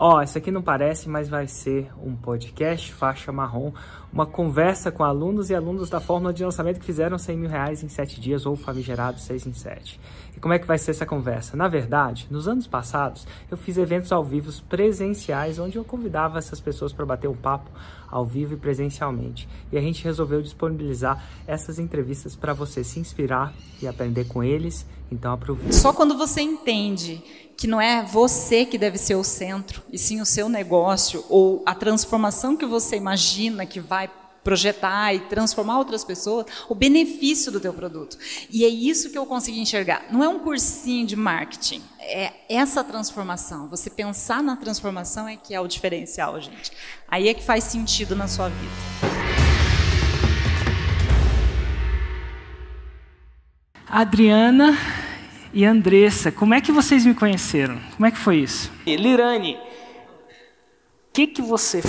Ó, oh, isso aqui não parece, mas vai ser um podcast faixa marrom, uma conversa com alunos e alunos da fórmula de lançamento que fizeram 100 mil reais em 7 dias ou famigerado 6 em 7. E como é que vai ser essa conversa? Na verdade, nos anos passados, eu fiz eventos ao vivo presenciais, onde eu convidava essas pessoas para bater um papo ao vivo e presencialmente. E a gente resolveu disponibilizar essas entrevistas para você se inspirar e aprender com eles. Então aproveite. Só quando você entende que não é você que deve ser o centro, e sim o seu negócio, ou a transformação que você imagina que vai projetar e transformar outras pessoas, o benefício do teu produto. E é isso que eu consegui enxergar. Não é um cursinho de marketing, é essa transformação. Você pensar na transformação é que é o diferencial, gente. Aí é que faz sentido na sua vida. Adriana e Andressa, como é que vocês me conheceram? Como é que foi isso? Lirane, o que, que você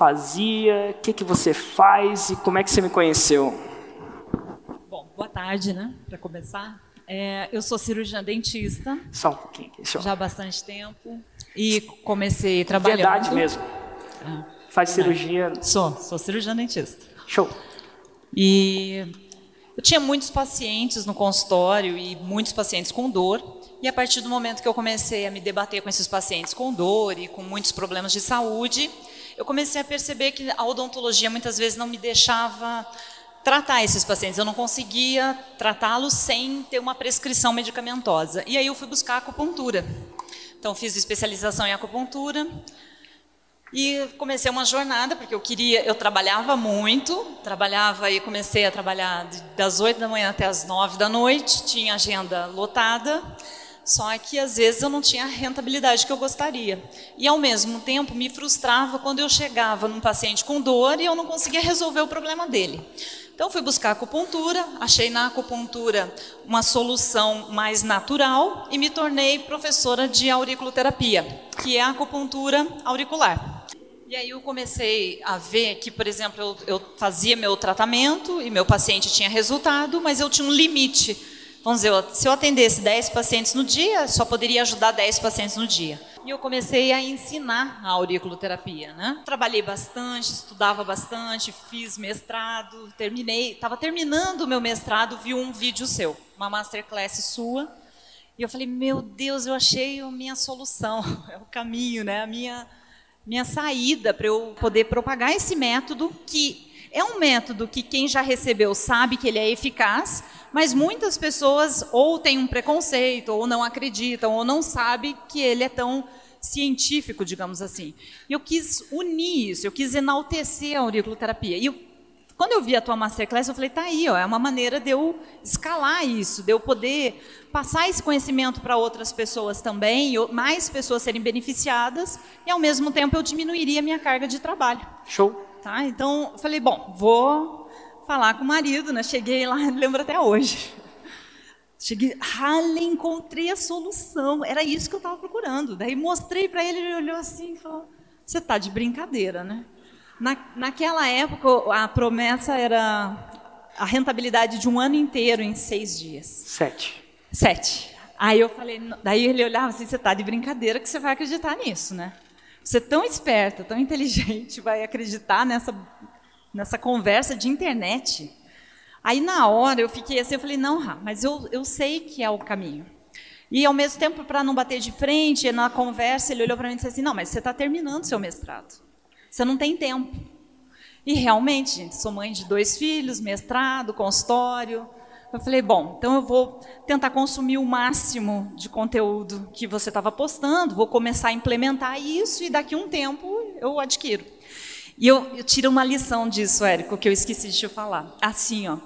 fazia, o que, que você faz e como é que você me conheceu? Bom, boa tarde, né? Para começar. É, eu sou cirurgiã dentista. Só um pouquinho. Deixa Já há bastante tempo. E comecei trabalhando... Verdade mesmo. É, Faz verdade. cirurgia... Sou, sou cirurgiã dentista. Show. E eu tinha muitos pacientes no consultório e muitos pacientes com dor. E a partir do momento que eu comecei a me debater com esses pacientes com dor e com muitos problemas de saúde, eu comecei a perceber que a odontologia muitas vezes não me deixava tratar esses pacientes. Eu não conseguia tratá-los sem ter uma prescrição medicamentosa. E aí eu fui buscar acupuntura. Então fiz especialização em acupuntura, e comecei uma jornada, porque eu queria, eu trabalhava muito, trabalhava e comecei a trabalhar das 8 da manhã até as 9 da noite, tinha agenda lotada, só que às vezes eu não tinha a rentabilidade que eu gostaria. E ao mesmo tempo me frustrava quando eu chegava num paciente com dor e eu não conseguia resolver o problema dele. Então fui buscar acupuntura, achei na acupuntura uma solução mais natural e me tornei professora de auriculoterapia, que é a acupuntura auricular. E aí eu comecei a ver que, por exemplo, eu, eu, fazia meu tratamento e meu paciente tinha resultado, mas eu tinha um limite. Vamos dizer, se eu atendesse 10 pacientes no dia, só poderia ajudar 10 pacientes no dia. E eu comecei a ensinar a auriculoterapia, né? Trabalhei bastante, estudava bastante, fiz mestrado, terminei, estava terminando o meu mestrado, vi um vídeo seu, uma masterclass sua, e eu falei, meu Deus, eu achei a minha solução, é o caminho, né? A minha minha saída para eu poder propagar esse método que é um método que quem já recebeu sabe que ele é eficaz, mas muitas pessoas ou têm um preconceito, ou não acreditam, ou não sabem que ele é tão científico, digamos assim. E eu quis unir isso, eu quis enaltecer a auriculoterapia. E eu quando eu vi a tua masterclass, eu falei, tá aí, ó, é uma maneira de eu escalar isso, de eu poder passar esse conhecimento para outras pessoas também, mais pessoas serem beneficiadas, e ao mesmo tempo eu diminuiria a minha carga de trabalho. Show. Tá? Então, eu falei, bom, vou falar com o marido, né? Cheguei lá, lembro até hoje. Cheguei, rale, encontrei a solução. Era isso que eu estava procurando. Daí mostrei para ele, ele olhou assim e falou: Você está de brincadeira, né? Na, naquela época, a promessa era a rentabilidade de um ano inteiro em seis dias. Sete. Sete. Aí eu falei, daí ele olhava assim, você está de brincadeira que você vai acreditar nisso, né? Você é tão esperta, tão inteligente, vai acreditar nessa, nessa conversa de internet. Aí na hora eu fiquei assim, eu falei, não, Rá, mas eu, eu sei que é o caminho. E ao mesmo tempo, para não bater de frente, na conversa, ele olhou para mim e disse assim, não, mas você está terminando seu mestrado. Você não tem tempo. E realmente, sou mãe de dois filhos, mestrado, consultório. Eu falei, bom, então eu vou tentar consumir o máximo de conteúdo que você estava postando, vou começar a implementar isso e daqui a um tempo eu adquiro. E eu, eu tiro uma lição disso, Érico, que eu esqueci de te falar. Assim, ó,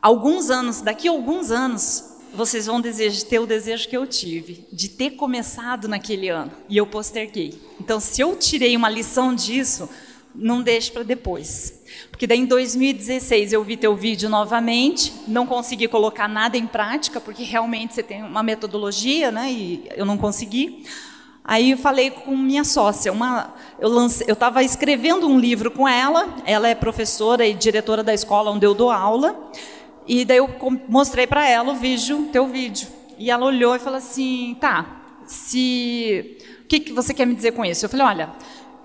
alguns anos, daqui a alguns anos, vocês vão desejar, ter o desejo que eu tive, de ter começado naquele ano, e eu posterguei. Então, se eu tirei uma lição disso, não deixe para depois. Porque daí em 2016 eu vi teu vídeo novamente, não consegui colocar nada em prática, porque realmente você tem uma metodologia, né, e eu não consegui. Aí eu falei com minha sócia, uma, eu estava escrevendo um livro com ela, ela é professora e diretora da escola onde eu dou aula, e daí eu mostrei para ela o vídeo, teu vídeo. E ela olhou e falou assim: tá, se. O que, que você quer me dizer com isso? Eu falei, olha,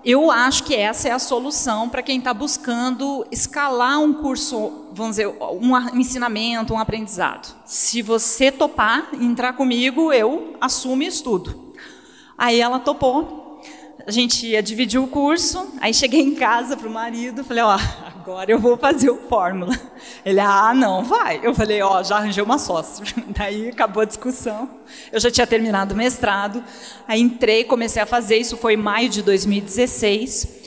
eu acho que essa é a solução para quem está buscando escalar um curso, vamos dizer, um ensinamento, um aprendizado. Se você topar, entrar comigo, eu assumo isso tudo. Aí ela topou, a gente ia dividir o curso, aí cheguei em casa para o marido, falei, ó, agora eu vou fazer o fórmula. Ele, ah, não, vai. Eu falei, ó, já arranjei uma sócia. Daí acabou a discussão. Eu já tinha terminado o mestrado, aí entrei, comecei a fazer, isso foi em maio de 2016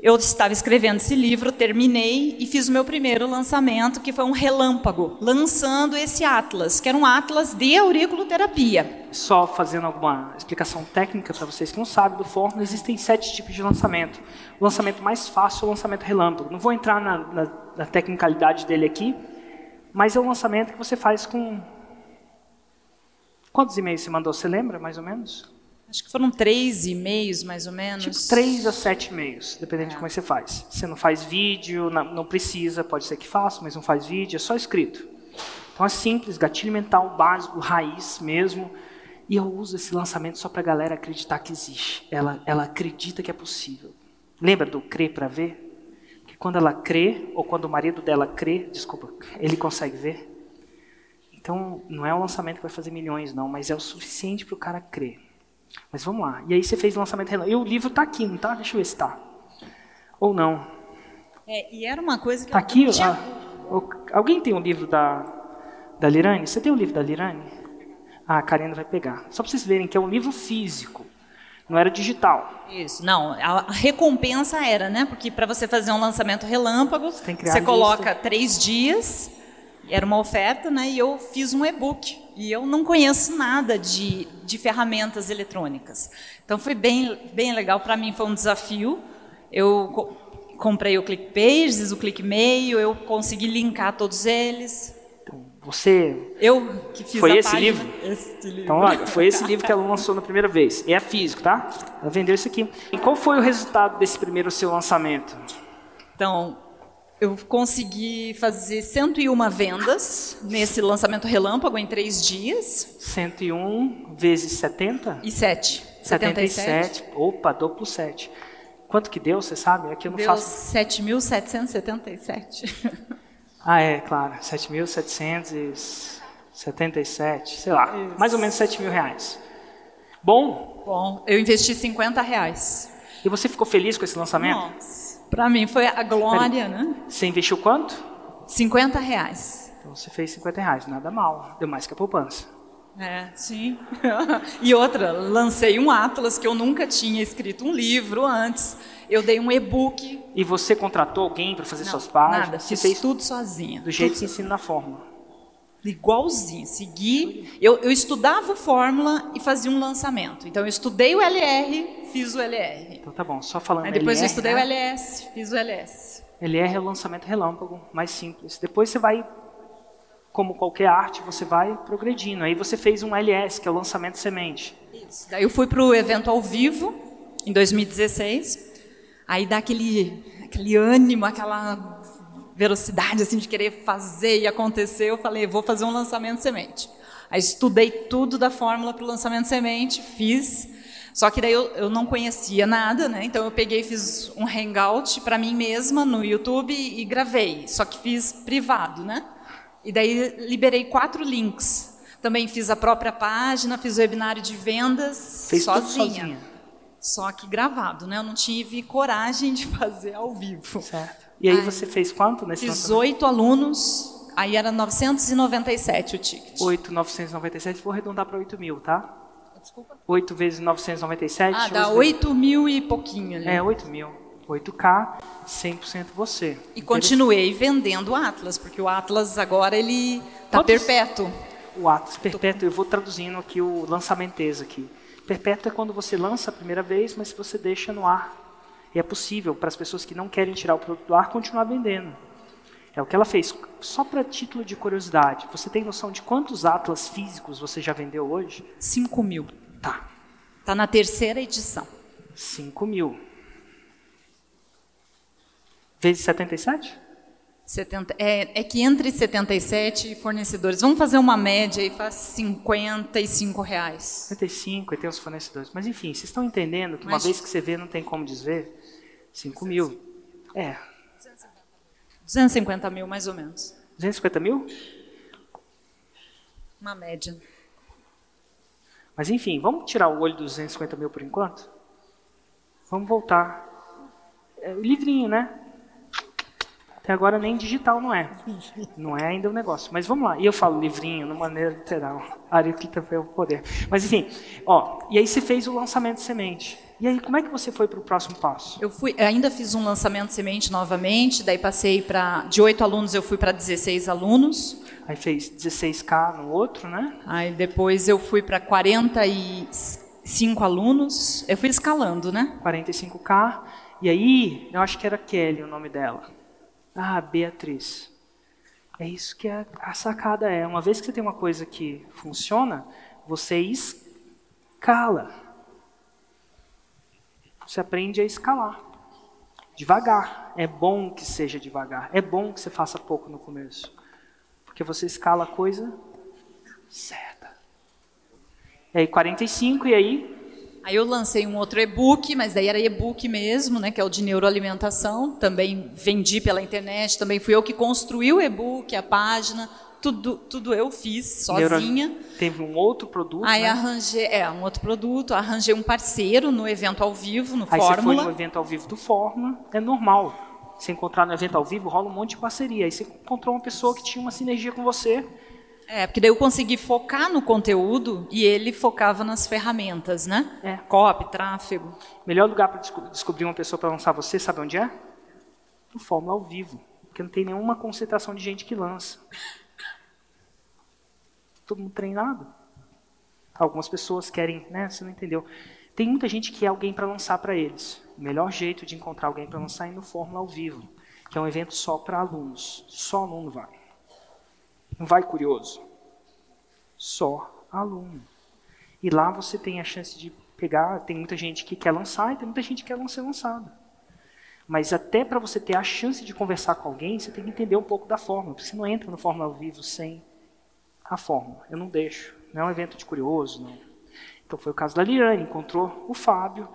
eu estava escrevendo esse livro, terminei e fiz o meu primeiro lançamento, que foi um relâmpago, lançando esse atlas, que era um atlas de auriculoterapia. Só fazendo alguma explicação técnica para vocês que não sabem do Fórmula, existem sete tipos de lançamento. O lançamento mais fácil é o lançamento relâmpago. Não vou entrar na, na, na tecnicalidade dele aqui, mas é um lançamento que você faz com... Quantos e-mails você mandou? Você lembra, mais ou menos? Acho que foram três e-mails, mais ou menos. Tipo, três a sete e-mails, dependendo é. de como é você faz. Você não faz vídeo, não, não, precisa, pode ser que faça, mas não faz vídeo, é só escrito. Então é simples, gatilho mental básico, raiz mesmo. E eu uso esse lançamento só para a galera acreditar que existe. Ela, ela acredita que é possível. Lembra do crer para ver? Que quando ela crê, ou quando o marido dela crê, desculpa, ele consegue ver. Então, não é um lançamento que vai fazer milhões, não, mas é o suficiente para o cara crer. Mas vamos lá. E aí você fez o lançamento E o livro está aqui, não está? Deixa eu ver se está. Ou não. É, e era uma coisa que Está aqui? Tinha... Ah, alguém tem um livro da, da Lirane? Você tem o um livro da Lirane? Ah, a Karina vai pegar. Só para vocês verem que é um livro físico. Não era digital. Isso, não. A recompensa era, né? Porque para você fazer um lançamento relâmpago, você, você coloca três dias era uma oferta, né? E eu fiz um e-book. E eu não conheço nada de, de ferramentas eletrônicas. Então foi bem, bem legal. Para mim foi um desafio. Eu co comprei o ClickPages, o ClickMail, eu consegui linkar todos eles. Então, você. Eu que fiz foi a esse página. livro? Esse livro. Então, olha, foi esse livro que ela lançou na primeira vez. É físico, tá? Ela vendeu isso aqui. E qual foi o resultado desse primeiro seu lançamento? Então, eu consegui fazer 101 vendas nesse lançamento relâmpago em três dias. 101 vezes 70? E 7. 77. 77. Opa, duplo 7. Quanto que deu, você sabe? Aqui eu não deu faço... 7.777. Ah, é, claro. 7.777, sei lá. Isso. Mais ou menos 7 mil reais. Bom? Bom, eu investi 50 reais. E você ficou feliz com esse lançamento? Nossa. Para mim foi a glória, né? Você investiu quanto? 50 reais. Então você fez 50 reais, nada mal. Deu mais que a poupança. É, sim. e outra, lancei um atlas que eu nunca tinha escrito um livro antes. Eu dei um e-book. E você contratou alguém para fazer Não, suas páginas? Nada, fiz fez tudo sozinha. Do jeito tudo que ensina na fórmula. Igualzinho, segui. Eu, eu estudava fórmula e fazia um lançamento. Então eu estudei o LR, fiz o LR. Então tá bom, só falando Aí depois LR, eu estudei né? o LS, fiz o LS. LR é o lançamento relâmpago, mais simples. Depois você vai, como qualquer arte, você vai progredindo. Aí você fez um LS, que é o lançamento semente. Isso. Daí eu fui para o evento ao vivo, em 2016. Aí dá aquele, aquele ânimo, aquela velocidade assim de querer fazer e acontecer. Eu falei, vou fazer um lançamento semente. Aí estudei tudo da fórmula para o lançamento semente, fiz. Só que daí eu, eu não conhecia nada, né? Então eu peguei e fiz um hangout para mim mesma no YouTube e gravei. Só que fiz privado, né? E daí liberei quatro links. Também fiz a própria página, fiz o webinário de vendas Fez sozinha. sozinha. Só que gravado, né? Eu não tive coragem de fazer ao vivo. Certo. E aí, você fez quanto nesse Fiz oito alunos, aí era 997 o ticket. 8,997, vou arredondar para 8 mil, tá? Desculpa. 8 vezes 997. Ah, dá 8 mil e pouquinho, né? É, 8 mil. 8K, 100% você. E continuei vendendo o Atlas, porque o Atlas agora ele está perpétuo. O Atlas perpétuo, eu vou traduzindo aqui o lançamentês aqui. Perpétuo é quando você lança a primeira vez, mas você deixa no ar. E é possível para as pessoas que não querem tirar o produto do ar continuar vendendo. É o que ela fez. Só para título de curiosidade, você tem noção de quantos atlas físicos você já vendeu hoje? 5 mil. Tá. Está na terceira edição. 5 mil. Vezes 77? 70, é, é que entre 77 fornecedores, vamos fazer uma média e faz 55 reais. 55 e tem os fornecedores. Mas enfim, vocês estão entendendo que uma vez que você vê, não tem como desver? 5 mil. É. 250 mil, mais ou menos. 250 mil? Uma média. Mas enfim, vamos tirar o olho dos 250 mil por enquanto? Vamos voltar. É, livrinho, né? Até agora nem digital não é. Não é ainda o um negócio. Mas vamos lá. E eu falo livrinho, de maneira literal. Ariclita foi o poder. Mas enfim, ó. E aí você fez o lançamento de semente. E aí, como é que você foi para o próximo passo? Eu fui, ainda fiz um lançamento de semente novamente, daí passei para de 8 alunos eu fui para 16 alunos. Aí fez 16k no outro, né? Aí depois eu fui para 45 alunos. Eu fui escalando, né? 45k. E aí, eu acho que era Kelly o nome dela. Ah, Beatriz. É isso que a, a sacada é. Uma vez que você tem uma coisa que funciona, você escala. Você aprende a escalar. Devagar. É bom que seja devagar. É bom que você faça pouco no começo. Porque você escala a coisa certa. E aí, 45, e aí? Aí eu lancei um outro e-book, mas daí era e-book mesmo, né, que é o de neuroalimentação. Também vendi pela internet, também fui eu que construí o e-book, a página, tudo, tudo eu fiz sozinha. Neuro... Teve um outro produto. Aí né? arranjei, é, um outro produto, arranjei um parceiro no evento ao vivo, no Aí Fórmula. Aí você foi no evento ao vivo do Fórmula, é normal. Se encontrar no evento ao vivo, rola um monte de parceria. Aí você encontrou uma pessoa que tinha uma sinergia com você é, porque daí eu consegui focar no conteúdo e ele focava nas ferramentas, né? É. Copy, tráfego. Melhor lugar para descobrir uma pessoa para lançar você, sabe onde é? No Fórmula ao vivo. Porque não tem nenhuma concentração de gente que lança. Todo mundo treinado. Algumas pessoas querem, né? Você não entendeu. Tem muita gente que é alguém para lançar para eles. O melhor jeito de encontrar alguém para lançar é no Fórmula ao vivo, que é um evento só para alunos. Só aluno vai. Não vai curioso. Só aluno. E lá você tem a chance de pegar, tem muita gente que quer lançar e tem muita gente que quer ser lançada. Mas até para você ter a chance de conversar com alguém, você tem que entender um pouco da fórmula. Porque você não entra no Fórmula ao vivo sem a fórmula. Eu não deixo. Não é um evento de curioso, não. Então foi o caso da Liane, encontrou o Fábio,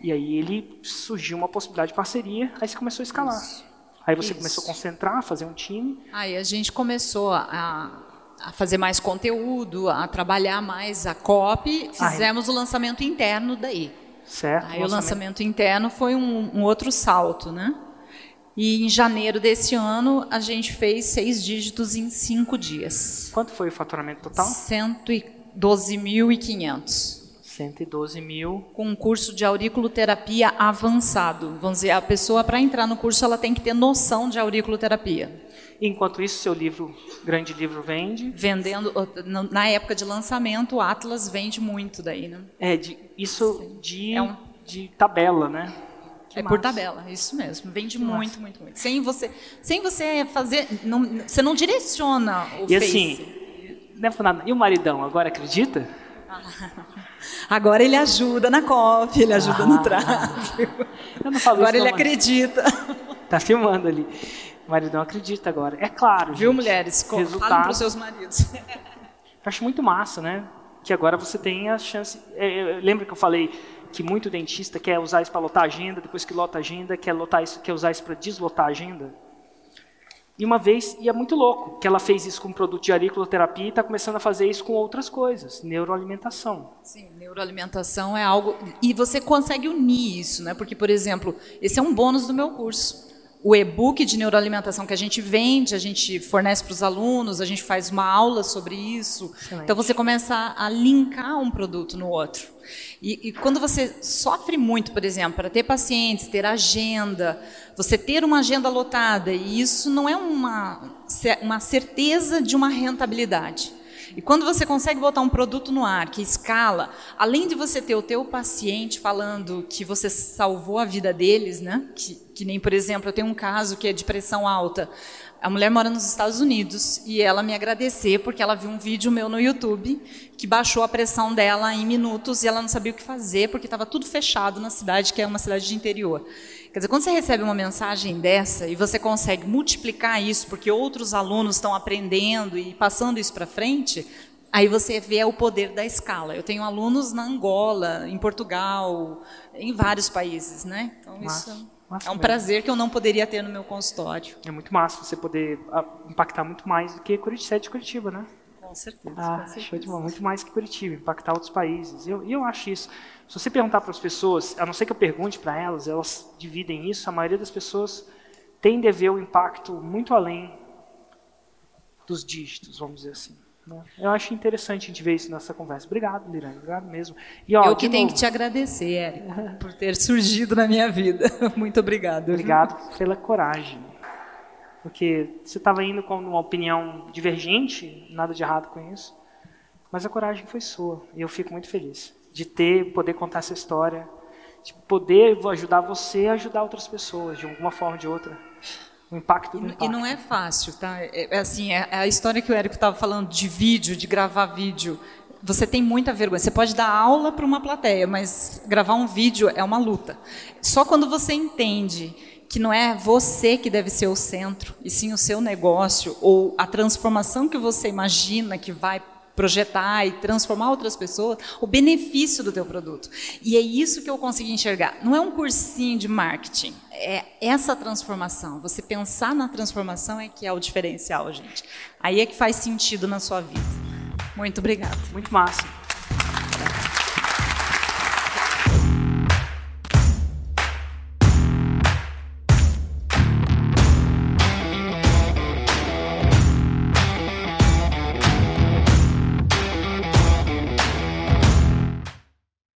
e aí ele surgiu uma possibilidade de parceria, aí você começou a escalar. Isso. Aí você Isso. começou a concentrar, a fazer um time. Aí a gente começou a, a fazer mais conteúdo, a trabalhar mais a copy. Fizemos o lançamento interno daí. Certo. Aí o lançamento, lançamento interno foi um, um, outro salto, né? E em janeiro desse ano a gente fez seis dígitos em cinco dias. Quanto foi o faturamento total? 112.500. 112 mil. Com um curso de auriculoterapia avançado. Vamos dizer, a pessoa, para entrar no curso, ela tem que ter noção de auriculoterapia. Enquanto isso, seu livro, grande livro, vende? Vendendo, na época de lançamento, o Atlas vende muito daí, né? É, de, isso de, é um... de tabela, né? Que é massa. por tabela, isso mesmo. Vende que muito, massa. muito, muito. Sem você, sem você fazer, não, você não direciona o e Face. assim, não é nada. E o maridão, agora acredita? Agora ele ajuda na copy, ele ajuda ah, no tráfego. Eu não falo agora ele não, acredita. Tá filmando ali. O maridão acredita agora. É claro, Viu, gente, mulheres? Resultado. Para os seus maridos. Eu acho muito massa, né? Que agora você tem a chance... É, lembra que eu falei que muito dentista quer usar isso para lotar a agenda, depois que lota a agenda, quer, lotar isso, quer usar isso para deslotar a agenda? E uma vez, e é muito louco, que ela fez isso com um produto de auriculoterapia e está começando a fazer isso com outras coisas, neuroalimentação. Sim, neuroalimentação é algo. E você consegue unir isso, né? Porque, por exemplo, esse é um bônus do meu curso. O e-book de neuroalimentação que a gente vende, a gente fornece para os alunos, a gente faz uma aula sobre isso. Excelente. Então você começa a linkar um produto no outro. E, e quando você sofre muito, por exemplo, para ter pacientes, ter agenda, você ter uma agenda lotada, e isso não é uma, uma certeza de uma rentabilidade. E quando você consegue botar um produto no ar que escala, além de você ter o teu paciente falando que você salvou a vida deles, né? Que, que nem, por exemplo, eu tenho um caso que é de pressão alta. A mulher mora nos Estados Unidos e ela me agradecer porque ela viu um vídeo meu no YouTube que baixou a pressão dela em minutos e ela não sabia o que fazer porque estava tudo fechado na cidade, que é uma cidade de interior. Quer dizer, quando você recebe uma mensagem dessa e você consegue multiplicar isso porque outros alunos estão aprendendo e passando isso para frente, aí você vê o poder da escala. Eu tenho alunos na Angola, em Portugal, em vários países, né? Então Massa. isso Massa é um mesmo. prazer que eu não poderia ter no meu consultório. É muito massa você poder ah, impactar muito mais do que Curitiba, de Curitiba, né? Com certeza. Ah, com certeza. show de bola. Muito mais que Curitiba, impactar outros países. E eu, eu acho isso. Se você perguntar para as pessoas, a não ser que eu pergunte para elas, elas dividem isso, a maioria das pessoas tende a ver o impacto muito além dos dígitos, vamos dizer assim. né? Eu acho interessante a gente ver isso nessa conversa. Obrigado, Lirane. Obrigado mesmo. E, ó, eu que tenho novo, que te agradecer, Érica, por ter surgido na minha vida. Muito obrigada. Obrigado pela coragem. Porque você estava indo com uma opinião divergente, nada de errado com isso, mas a coragem foi sua. E eu fico muito feliz de ter, poder contar essa história, de poder ajudar você a ajudar outras pessoas, de alguma forma ou de outra. O impacto do impacto. e não é fácil, tá? É, é assim, é, é a história que o Érico estava falando de vídeo, de gravar vídeo. Você tem muita vergonha. Você pode dar aula para uma plateia, mas gravar um vídeo é uma luta. Só quando você entende que não é você que deve ser o centro, e sim o seu negócio ou a transformação que você imagina que vai projetar e transformar outras pessoas, o benefício do teu produto. E é isso que eu consegui enxergar. Não é um cursinho de marketing, é essa transformação. Você pensar na transformação é que é o diferencial, gente. Aí é que faz sentido na sua vida. Muito obrigada. Muito massa.